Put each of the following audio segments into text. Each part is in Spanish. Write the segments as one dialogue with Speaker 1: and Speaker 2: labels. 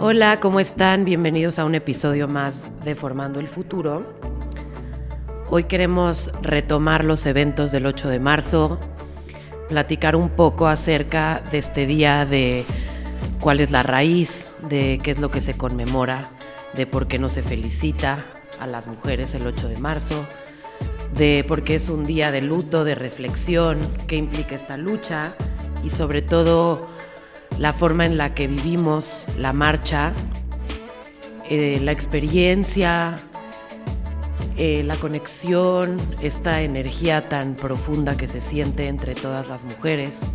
Speaker 1: Hola, ¿cómo están? Bienvenidos a un episodio más de Formando el Futuro. Hoy queremos retomar los eventos del 8 de marzo, platicar un poco acerca de este día, de cuál es la raíz, de qué es lo que se conmemora, de por qué no se felicita a las mujeres el 8 de marzo, de por qué es un día de luto, de reflexión, qué implica esta lucha y sobre todo la forma en la que vivimos la marcha, eh, la experiencia, eh, la conexión, esta energía tan profunda que se siente entre todas las mujeres,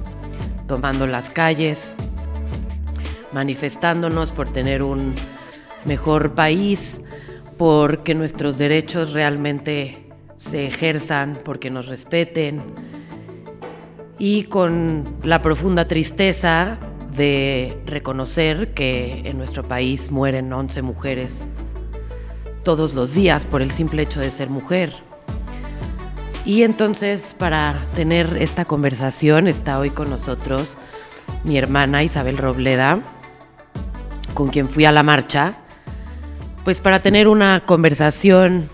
Speaker 1: tomando las calles, manifestándonos por tener un mejor país, porque nuestros derechos realmente se ejerzan, porque nos respeten. Y con la profunda tristeza de reconocer que en nuestro país mueren 11 mujeres todos los días por el simple hecho de ser mujer. Y entonces para tener esta conversación está hoy con nosotros mi hermana Isabel Robleda, con quien fui a la marcha, pues para tener una conversación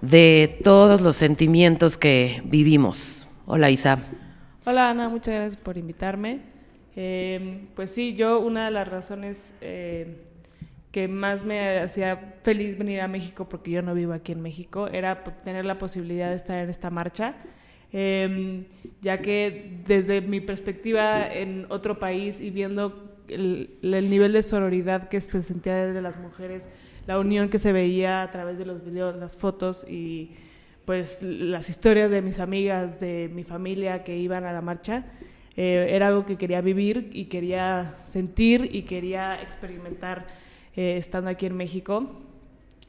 Speaker 1: de todos los sentimientos que vivimos. Hola Isa.
Speaker 2: Hola Ana, muchas gracias por invitarme. Eh, pues sí, yo una de las razones eh, que más me hacía feliz venir a México, porque yo no vivo aquí en México, era tener la posibilidad de estar en esta marcha. Em, ya que desde mi perspectiva en otro país y viendo el, el, nivel de sororidad que se sentía desde las mujeres, la unión que se veía a través de los videos, las fotos y pues las historias de mis amigas, de mi familia que iban a la marcha, eh, era algo que quería vivir y quería sentir y quería experimentar eh, estando aquí en México.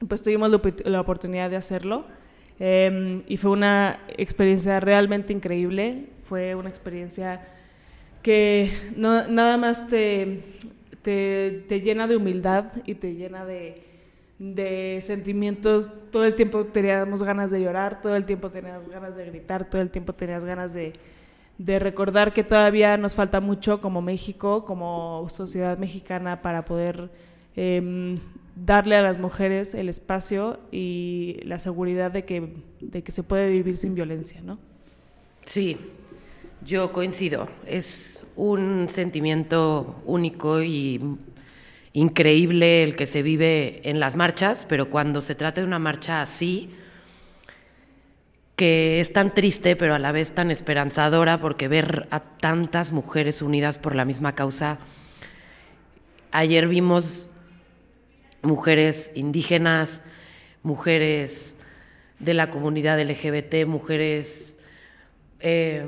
Speaker 2: Pues tuvimos la, oportunidad de hacerlo em, y fue una experiencia realmente increíble. Fue una experiencia que no, nada más te, te, te, llena de humildad y te llena de, de sentimientos. Todo el tiempo teníamos ganas de llorar, todo el tiempo tenías ganas de gritar, todo el tiempo tenías ganas de de recordar que todavía nos falta mucho como México, como sociedad mexicana, para poder em, darle a las mujeres el espacio y la seguridad de que, de que se puede vivir sin violencia, ¿no?
Speaker 1: Sí, yo coincido. Es un sentimiento único y increíble el que se vive en las marchas, pero cuando se trata de una marcha así, que es tan triste, pero a la vez tan esperanzadora, porque ver a tantas mujeres unidas por la misma causa. Ayer vimos mujeres indígenas, mujeres de la comunidad LGBT, mujeres eh,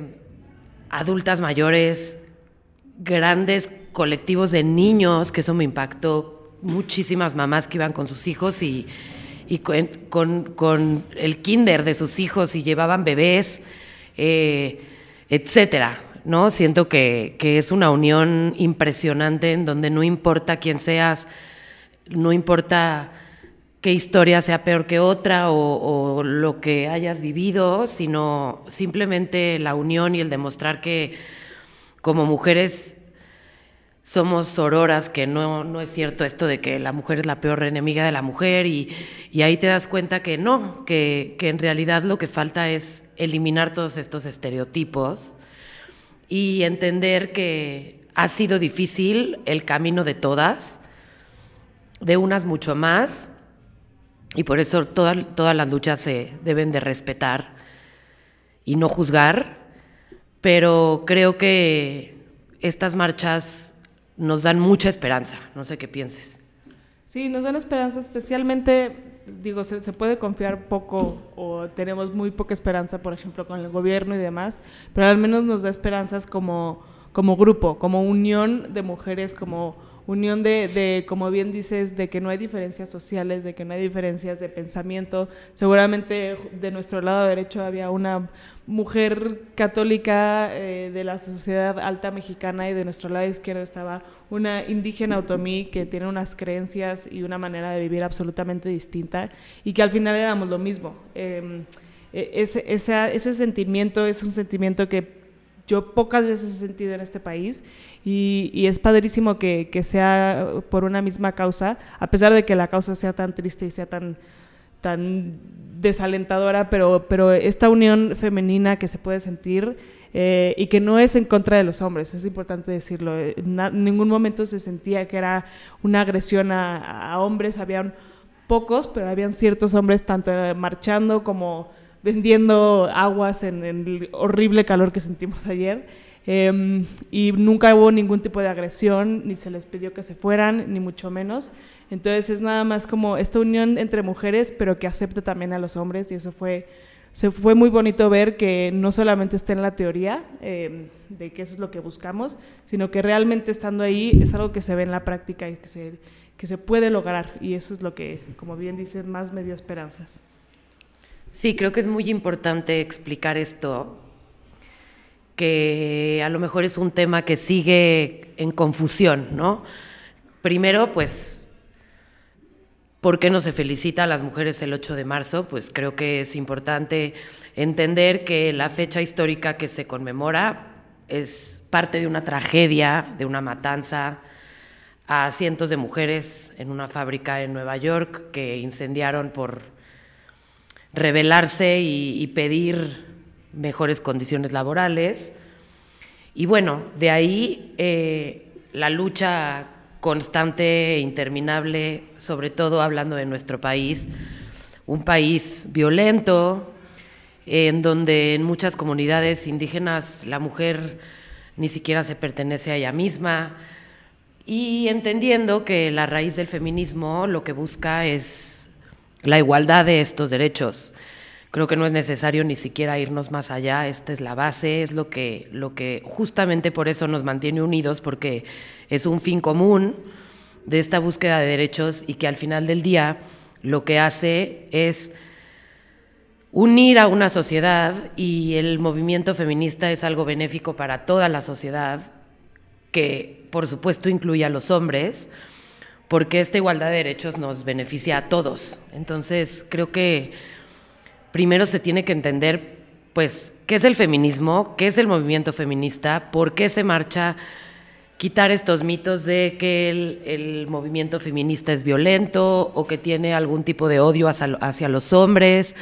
Speaker 1: adultas mayores, grandes colectivos de niños, que eso me impactó, muchísimas mamás que iban con sus hijos y y con, con, el kinder de sus hijos y llevaban bebés, eh, etcétera. ¿no? Siento que, que, es una unión impresionante en donde no importa quién seas, no importa qué historia sea peor que otra o, o, lo que hayas vivido, sino simplemente la unión y el demostrar que como mujeres somos sororas, que no, no es cierto esto de que la mujer es la peor enemiga de la mujer y, y ahí te das cuenta que no, que, que, en realidad lo que falta es eliminar todos estos estereotipos y entender que ha sido difícil el camino de todas, de unas mucho más, y por eso todas todas las luchas se deben de respetar y no juzgar, pero creo que estas marchas nos dan mucha esperanza. No sé qué pienses.
Speaker 2: Sí, nos dan esperanza, especialmente, digo, se, puede confiar poco o tenemos muy poca esperanza, por ejemplo, con el gobierno y demás, pero al menos nos da esperanzas como, como grupo, como unión de mujeres, como unión de, de, como bien dices, de que no hay diferencias sociales, de que no hay diferencias de pensamiento. Seguramente de nuestro lado derecho había una mujer católica eh, de la sociedad alta mexicana y de nuestro lado izquierdo estaba una indígena otomí que tiene unas creencias y una manera de vivir absolutamente distinta y que al final éramos lo mismo. Eh, ese, ese, ese sentimiento es un sentimiento que yo pocas veces he sentido en este país y, y es padrísimo que, que, sea por una misma causa, a pesar de que la causa sea tan triste y sea tan, tan desalentadora, pero, pero esta unión femenina que se puede sentir eh, y que no es en contra de los hombres, es importante decirlo, en ningún momento se sentía que era una agresión a, a hombres, habían pocos, pero habían ciertos hombres tanto marchando como vendiendo aguas en, el horrible calor que sentimos ayer. Em, y nunca hubo ningún tipo de agresión, ni se les pidió que se fueran, ni mucho menos. Entonces es nada más como esta unión entre mujeres, pero que acepte también a los hombres, y eso fue, se fue muy bonito ver que no solamente está en la teoría em, de que eso es lo que buscamos, sino que realmente estando ahí es algo que se ve en la práctica y que se, que se puede lograr, y eso es lo que, como bien dices, más me dio esperanzas.
Speaker 1: Sí, creo que es muy importante explicar esto, que a lo mejor es un tema que sigue en confusión, ¿no? Primero, pues, ¿por qué no se felicita a las mujeres el 8 de marzo? Pues creo que es importante entender que la fecha histórica que se conmemora es parte de una tragedia, de una matanza a cientos de mujeres en una fábrica en Nueva York que incendiaron por rebelarse y, pedir mejores condiciones laborales. Y bueno, de ahí eh, la lucha constante e interminable, sobre todo hablando de nuestro país, un país violento, en donde en muchas comunidades indígenas la mujer ni siquiera se pertenece a ella misma, y entendiendo que la raíz del feminismo lo que busca es la igualdad de estos derechos. Creo que no es necesario ni siquiera irnos más allá, esta es la base, es lo que, lo que justamente por eso nos mantiene unidos, porque es un fin común de esta búsqueda de derechos y que al final del día lo que hace es unir a una sociedad y el movimiento feminista es algo benéfico para toda la sociedad, que por supuesto incluye a los hombres, porque esta igualdad de derechos nos beneficia a todos. Entonces, creo que primero se tiene que entender, pues, qué es el feminismo, qué es el movimiento feminista, por qué se marcha, quitar estos mitos de que el, movimiento feminista es violento o que tiene algún tipo de odio hacia, los hombres.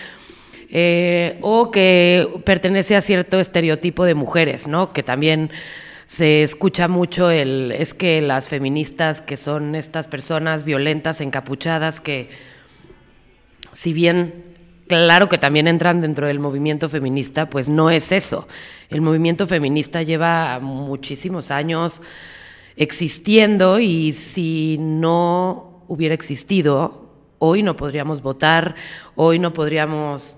Speaker 1: Eh, o que pertenece a cierto estereotipo de mujeres, ¿no? Que también se escucha mucho el es que las feministas que son estas personas violentas encapuchadas que si bien claro que también entran dentro del movimiento feminista, pues no es eso. El movimiento feminista lleva muchísimos años existiendo y si no hubiera existido, hoy no podríamos votar, hoy no podríamos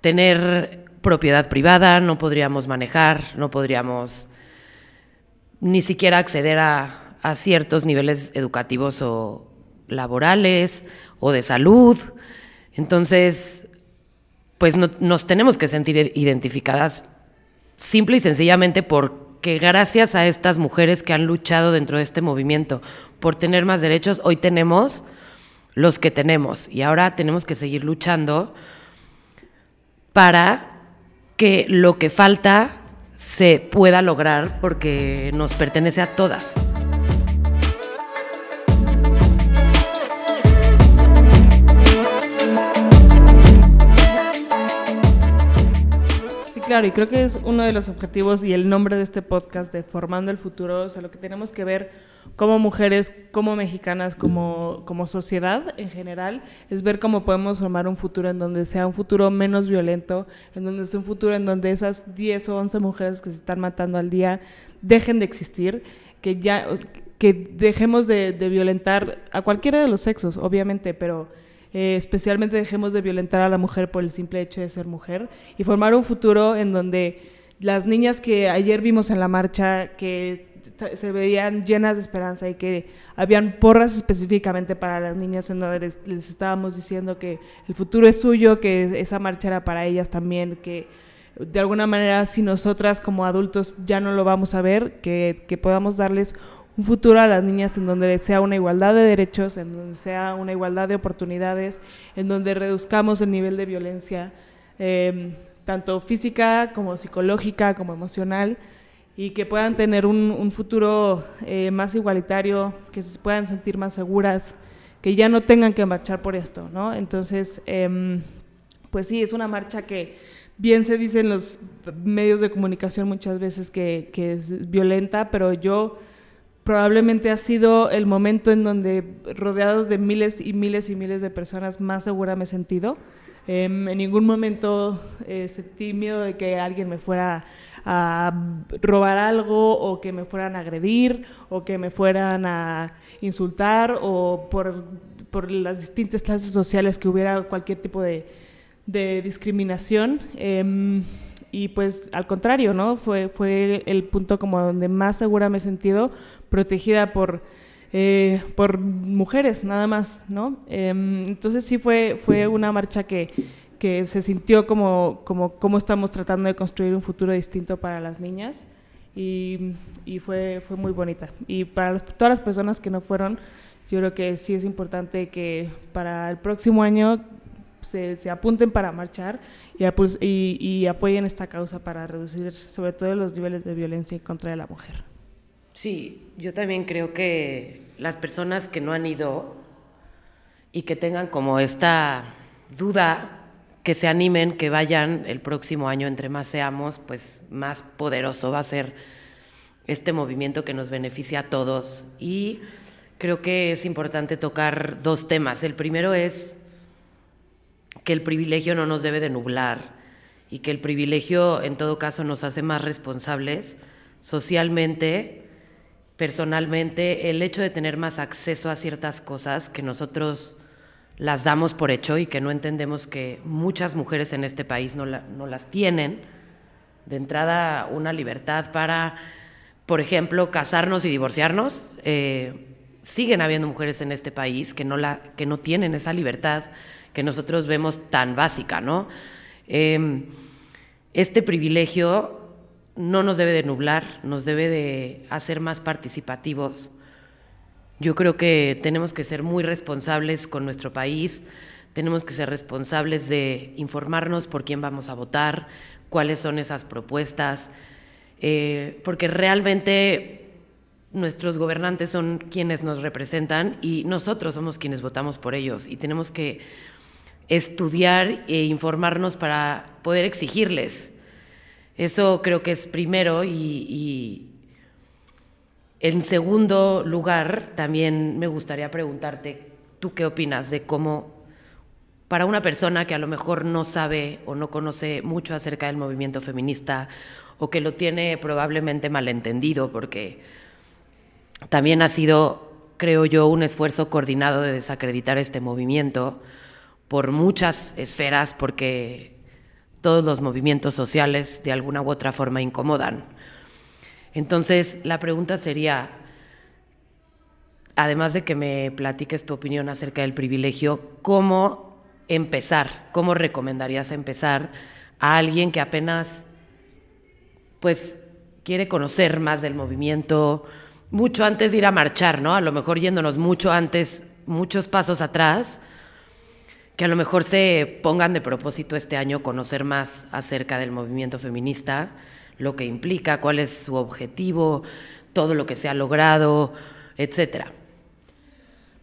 Speaker 1: tener propiedad privada, no podríamos manejar, no podríamos ni siquiera acceder a, ciertos niveles educativos o laborales o de salud. Entonces, pues nos tenemos que sentir identificadas simple y sencillamente porque gracias a estas mujeres que han luchado dentro de este movimiento por tener más derechos, hoy tenemos los que tenemos y ahora tenemos que seguir luchando para que lo que falta se pueda lograr porque nos pertenece a todas.
Speaker 2: Claro, y creo que es uno de los objetivos y el nombre de este podcast de Formando el Futuro, o sea, lo que tenemos que ver como mujeres, como mexicanas, como, como sociedad en general, es ver cómo podemos formar un futuro en donde sea un futuro menos violento, en donde sea un futuro en donde esas 10 o 11 mujeres que se están matando al día dejen de existir, que ya que dejemos de, violentar a cualquiera de los sexos, obviamente, pero eh, especialmente dejemos de violentar a la mujer por el simple hecho de ser mujer y formar un futuro en donde las niñas que ayer vimos en la marcha, que se veían llenas de esperanza y que habían porras específicamente para las niñas en donde les, estábamos diciendo que el futuro es suyo, que esa marcha era para ellas también, que de alguna manera si nosotras como adultos ya no lo vamos a ver, que, que podamos darles un futuro a las niñas en donde sea una igualdad de derechos, en donde sea una igualdad de oportunidades, en donde reduzcamos el nivel de violencia. Eh, tanto física como psicológica, como emocional, y que puedan tener un, futuro eh, más igualitario, que se puedan sentir más seguras, que ya no tengan que marchar por esto, ¿no? Entonces, em, pues sí, es una marcha que bien se dice en los medios de comunicación muchas veces que es violenta, pero yo probablemente ha sido el momento en donde rodeados de miles y miles y miles de personas más segura me he sentido. Em, en ningún momento eh, sentí miedo de que alguien me fuera a robar algo o que me fueran a agredir o que me fueran a insultar o por, por las distintas clases sociales que hubiera cualquier tipo de, de discriminación. Em, y pues al contrario, ¿no? Fue, fue el punto como donde más segura me he sentido, protegida por, eh, por mujeres, nada más, ¿no? Em, entonces sí fue, fue una marcha que, que se sintió como, como, como estamos tratando de construir un futuro distinto para las niñas y, y fue, fue muy bonita. Y para todas las personas que no fueron, yo creo que sí es importante que para el próximo año se, apunten para marchar y, apoyen esta causa para reducir sobre todo los niveles de violencia en contra la mujer.
Speaker 1: Sí, yo también creo que las personas que no han ido y que tengan como esta duda, que se animen, que vayan el próximo año, entre más seamos, pues más poderoso va a ser este movimiento que nos beneficia a todos. Y creo que es importante tocar dos temas. El primero es que el privilegio no nos debe de nublar y que el privilegio en todo caso nos hace más responsables socialmente, personalmente, el hecho de tener más acceso a ciertas cosas que nosotros las damos por hecho y que no entendemos que muchas mujeres en este país no, las tienen. De entrada, una libertad para, por ejemplo, casarnos y divorciarnos. Eh, siguen habiendo mujeres en este país que no, la, que no tienen esa libertad que nosotros vemos tan básica, ¿no? Em, este privilegio no nos debe de nublar, nos debe de hacer más participativos. Yo creo que tenemos que ser muy responsables con nuestro país, tenemos que ser responsables de informarnos por quién vamos a votar, cuáles son esas propuestas, eh, porque realmente nuestros gobernantes son quienes nos representan y nosotros somos quienes votamos por ellos y tenemos que estudiar e informarnos para poder exigirles. Eso creo que es primero y, en segundo lugar también me gustaría preguntarte, ¿tú qué opinas de cómo para una persona que a lo mejor no sabe o no conoce mucho acerca del movimiento feminista o que lo tiene probablemente malentendido porque también ha sido, creo yo, un esfuerzo coordinado de desacreditar este movimiento, por muchas esferas, porque todos los movimientos sociales de alguna u otra forma incomodan. Entonces, la pregunta sería, además de que me platiques tu opinión acerca del privilegio, ¿cómo empezar? ¿Cómo recomendarías empezar a alguien que apenas, pues, quiere conocer más del movimiento, mucho antes de ir a marchar, ¿no? A lo mejor yéndonos mucho antes, muchos pasos atrás, que a lo mejor se pongan de propósito este año conocer más acerca del movimiento feminista, lo que implica, cuál es su objetivo, todo lo que se ha logrado, etcétera.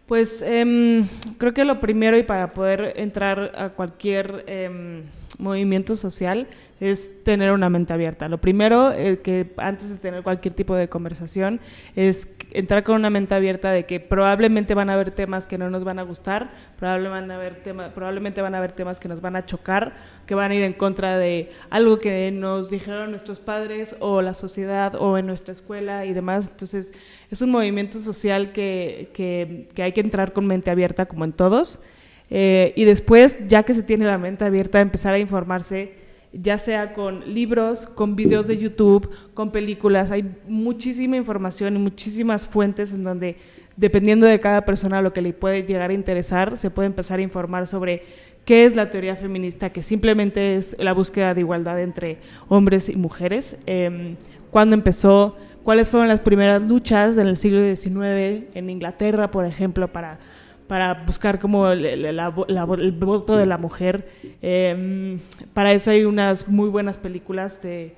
Speaker 2: Pues em, creo que lo primero y para poder entrar a cualquier em, movimiento social es tener una mente abierta. Lo primero eh, que antes de tener cualquier tipo de conversación es entrar con una mente abierta de que probablemente van a haber temas que no nos van a gustar, probablemente van a haber, probablemente van a haber temas que nos van a chocar, que van a ir en contra de algo que nos dijeron nuestros padres o la sociedad o en nuestra escuela y demás. Entonces es un movimiento social que, que, que hay que entrar con mente abierta como en todos. Eh, y después, ya que se tiene la mente abierta, empezar a informarse, ya sea con libros, con videos de YouTube, con películas. Hay muchísima información y muchísimas fuentes en donde, dependiendo de cada persona, lo que le puede llegar a interesar, se puede empezar a informar sobre qué es la teoría feminista, que simplemente es la búsqueda de igualdad entre hombres y mujeres. Eh, cuándo empezó, cuáles fueron las primeras luchas en el siglo XIX en Inglaterra, por ejemplo, para para buscar como el, voto de la mujer. Em, para eso hay unas muy buenas películas de,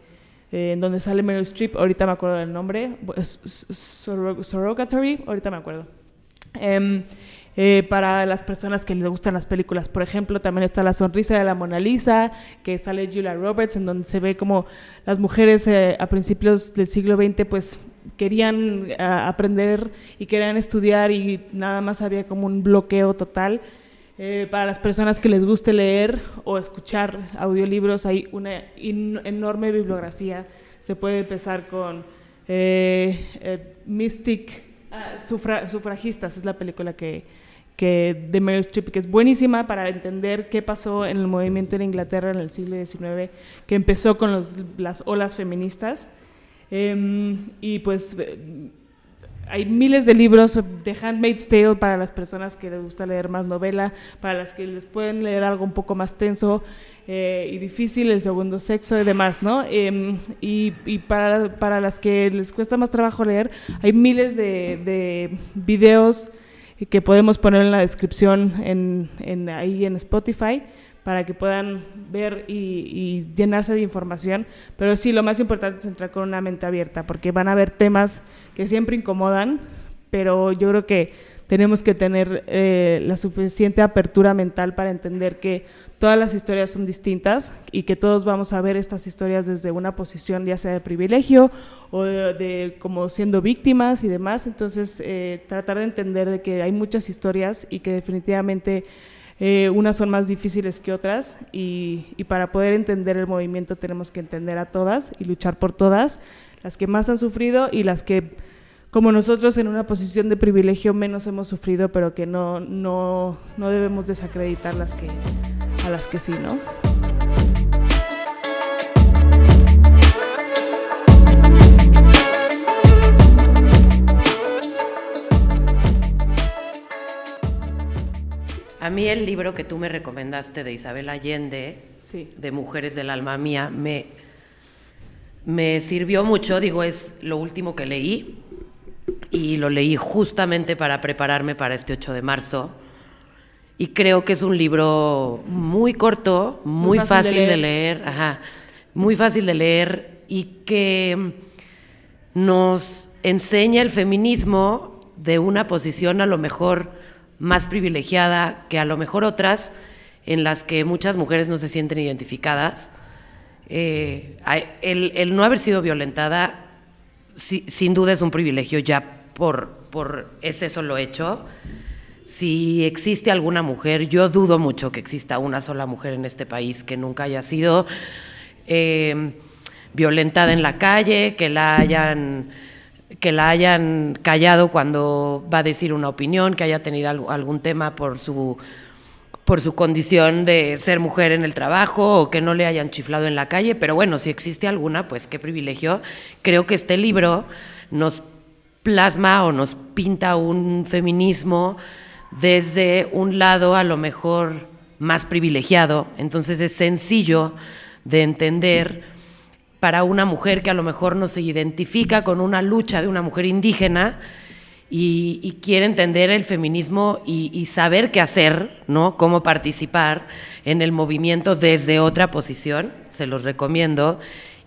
Speaker 2: eh, en donde sale Meryl Streep, ahorita me acuerdo del nombre, Surrogatory, ahorita me acuerdo. Em, eh, para las personas que les gustan las películas. Por ejemplo, también está La Sonrisa de la Mona Lisa, que sale Julia Roberts, en donde se ve como las mujeres eh, a principios del siglo XX pues querían eh, aprender y querían estudiar y nada más había como un bloqueo total. para las personas que les guste leer o escuchar audiolibros hay una enorme bibliografía. Se puede empezar con Mystic Ah, sufragistas es la película que, que de Meryl Streep, que es buenísima para entender qué pasó en el movimiento en Inglaterra en el siglo XIX, que empezó con los, las olas feministas. Em, y pues hay miles de libros de Handmaid's Tale para las personas que les gusta leer más novela, para las que les pueden leer algo un poco más tenso eh, y difícil, el segundo sexo y demás, ¿no? Em, y, y para, para, las que les cuesta más trabajo leer, hay miles de, de videos que podemos poner en la descripción en, en, ahí en Spotify para que puedan ver y, llenarse de información. Pero sí, lo más importante es entrar con una mente abierta, porque van a haber temas que siempre incomodan, pero yo creo que tenemos que tener eh, la suficiente apertura mental para entender que todas las historias son distintas y que todos vamos a ver estas historias desde una posición ya sea de privilegio o de, como siendo víctimas y demás. Entonces, eh, tratar de entender de que hay muchas historias y que definitivamente eh, unas son más difíciles que otras y, para poder entender el movimiento tenemos que entender a todas y luchar por todas, las que más han sufrido y las que, como nosotros en una posición de privilegio, menos hemos sufrido, pero que no, no, no debemos desacreditar las que, a las que sí, ¿no?
Speaker 1: A mí el libro que tú me recomendaste de Isabel Allende, de Mujeres del Alma Mía, me, me sirvió mucho, digo, es lo último que leí y lo leí justamente para prepararme para este 8 de marzo. Y creo que es un libro muy corto, muy, fácil, de leer, muy fácil de leer y que nos enseña el feminismo de una posición a lo mejor más privilegiada que a lo mejor otras en las que muchas mujeres no se sienten identificadas. Eh, el, no haber sido violentada sin duda es un privilegio ya por, por ese solo hecho. Si existe alguna mujer, yo dudo mucho que exista una sola mujer en este país que nunca haya sido eh, violentada en la calle, que la hayan que la hayan callado cuando va a decir una opinión, que haya tenido algún tema por su por su condición de ser mujer en el trabajo o que no le hayan chiflado en la calle, pero bueno, si existe alguna, pues qué privilegio. Creo que este libro nos plasma o nos pinta un feminismo desde un lado a lo mejor más privilegiado, entonces es sencillo de entender para una mujer que a lo mejor no se identifica con una lucha de una mujer indígena y, quiere entender el feminismo y, saber qué hacer, ¿no? Cómo participar en el movimiento desde otra posición, se los recomiendo.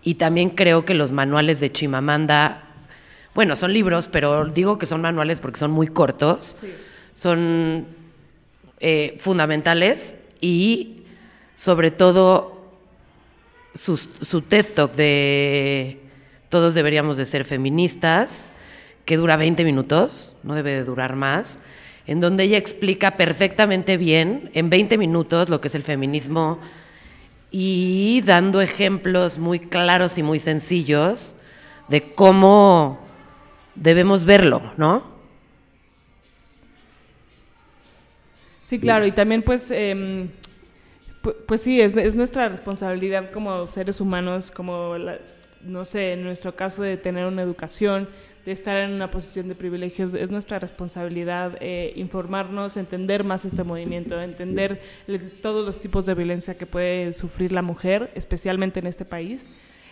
Speaker 1: Y también creo que los manuales de Chimamanda, bueno, son libros, pero digo que son manuales porque son muy cortos, son eh, fundamentales y sobre todo su, TED Talk de Todos deberíamos de ser feministas, que dura 20 minutos, no debe de durar más, en donde ella explica perfectamente bien, en 20 minutos, lo que es el feminismo y dando ejemplos muy claros y muy sencillos de cómo debemos verlo, ¿no?
Speaker 2: Sí, claro, y también pues em, pues, sí, es, nuestra responsabilidad como seres humanos, como, no sé, en nuestro caso de tener una educación, de estar en una posición de privilegios, es nuestra responsabilidad eh, informarnos, entender más este movimiento, entender todos los tipos de violencia que puede sufrir la mujer, especialmente en este país.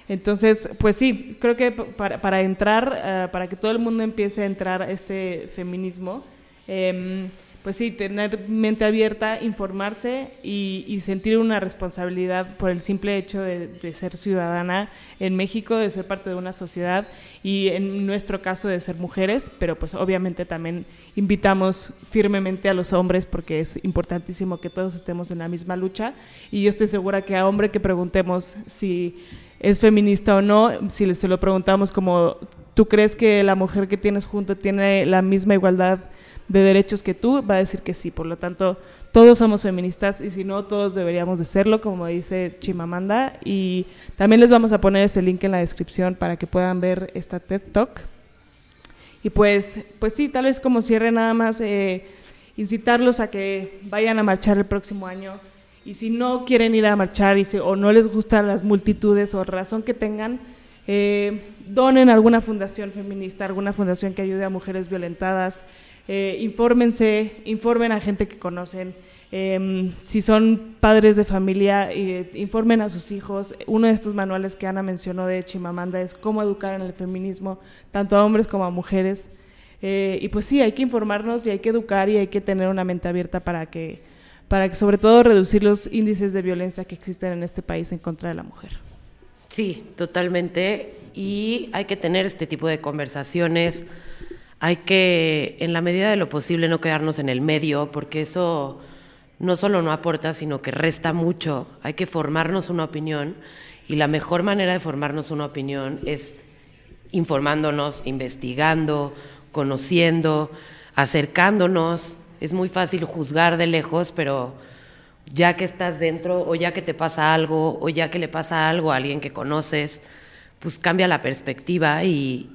Speaker 2: Entonces, pues sí, creo que para, entrar, eh, para que todo el mundo empiece a entrar a este feminismo, em, pues sí, tener mente abierta, informarse y, sentir una responsabilidad por el simple hecho de, ser ciudadana en México, de ser parte de una sociedad y en nuestro caso de ser mujeres, pero pues obviamente también invitamos firmemente a los hombres porque es importantísimo que todos estemos en la misma lucha y yo estoy segura que a hombre que preguntemos si es feminista o no, si se lo preguntamos como, ¿tú crees que la mujer que tienes junto tiene la misma igualdad? De derechos que tú, va a decir que sí. Por lo tanto, todos somos feministas y si no, todos deberíamos de serlo, como dice Chimamanda. Y también les vamos a poner ese link en la descripción para que puedan ver esta TED Talk. Y pues, pues sí, tal vez como cierre nada más, eh, incitarlos a que vayan a marchar el próximo año. Y si no quieren ir a marchar o no les gustan las multitudes o razón que tengan, eh, donen a alguna fundación feminista, alguna fundación que ayude a mujeres violentadas. Eh, infórmense, informen a gente que conocen. Em, si son padres de familia, eh, informen a sus hijos. Uno de estos manuales que Ana mencionó de Chimamanda es cómo educar en el feminismo, tanto a hombres como a mujeres. Eh, y pues sí, hay que informarnos y hay que educar y hay que tener una mente abierta para que, para que sobre todo reducir los índices de violencia que existen en este país en contra de la mujer.
Speaker 1: Sí, totalmente. Y hay que tener este tipo de conversaciones hay que, en la medida de lo posible, no quedarnos en el medio, porque eso no solo no aporta, sino que resta mucho. Hay que formarnos una opinión y la mejor manera de formarnos una opinión es informándonos, investigando, conociendo, acercándonos. Es muy fácil juzgar de lejos, pero ya que estás dentro o ya que te pasa algo o ya que le pasa algo a alguien que conoces, pues cambia la perspectiva y,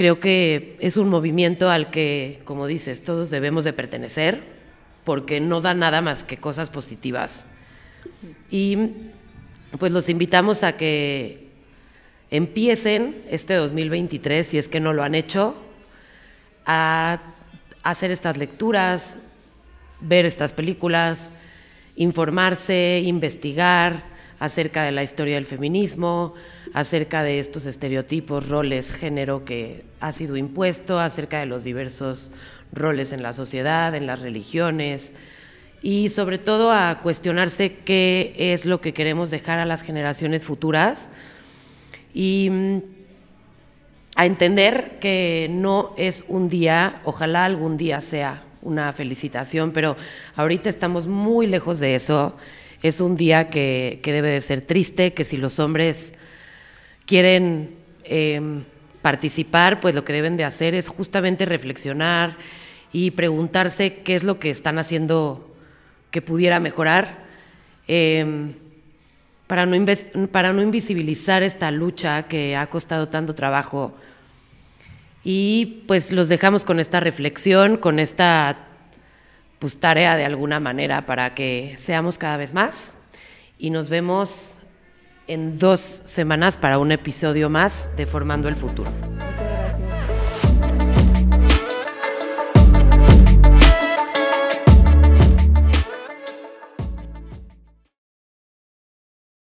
Speaker 1: Creo que es un movimiento al que, como dices, todos debemos de pertenecer, porque no da nada más que cosas positivas. Y pues los invitamos a que empiecen este 2023, si es que no lo han hecho, a hacer estas lecturas, ver estas películas, informarse, investigar acerca de la historia del feminismo, acerca de estos estereotipos, roles, género que ha sido impuesto, acerca de los diversos roles en la sociedad, en las religiones y sobre todo a cuestionarse qué es lo que queremos dejar a las generaciones futuras y mm, a entender que no es un día, ojalá algún día sea una felicitación, pero ahorita estamos muy lejos de eso. Es un día que, debe de ser triste, que si los hombres quieren em, participar, pues lo que deben de hacer es justamente reflexionar y preguntarse qué es lo que están haciendo que pudiera mejorar em, para, no para no invisibilizar esta lucha que ha costado tanto trabajo. Y pues los dejamos con esta reflexión, con esta pues, tarea de alguna manera para que seamos cada vez más. Y nos vemos en dos semanas para un episodio más de Formando el Futuro.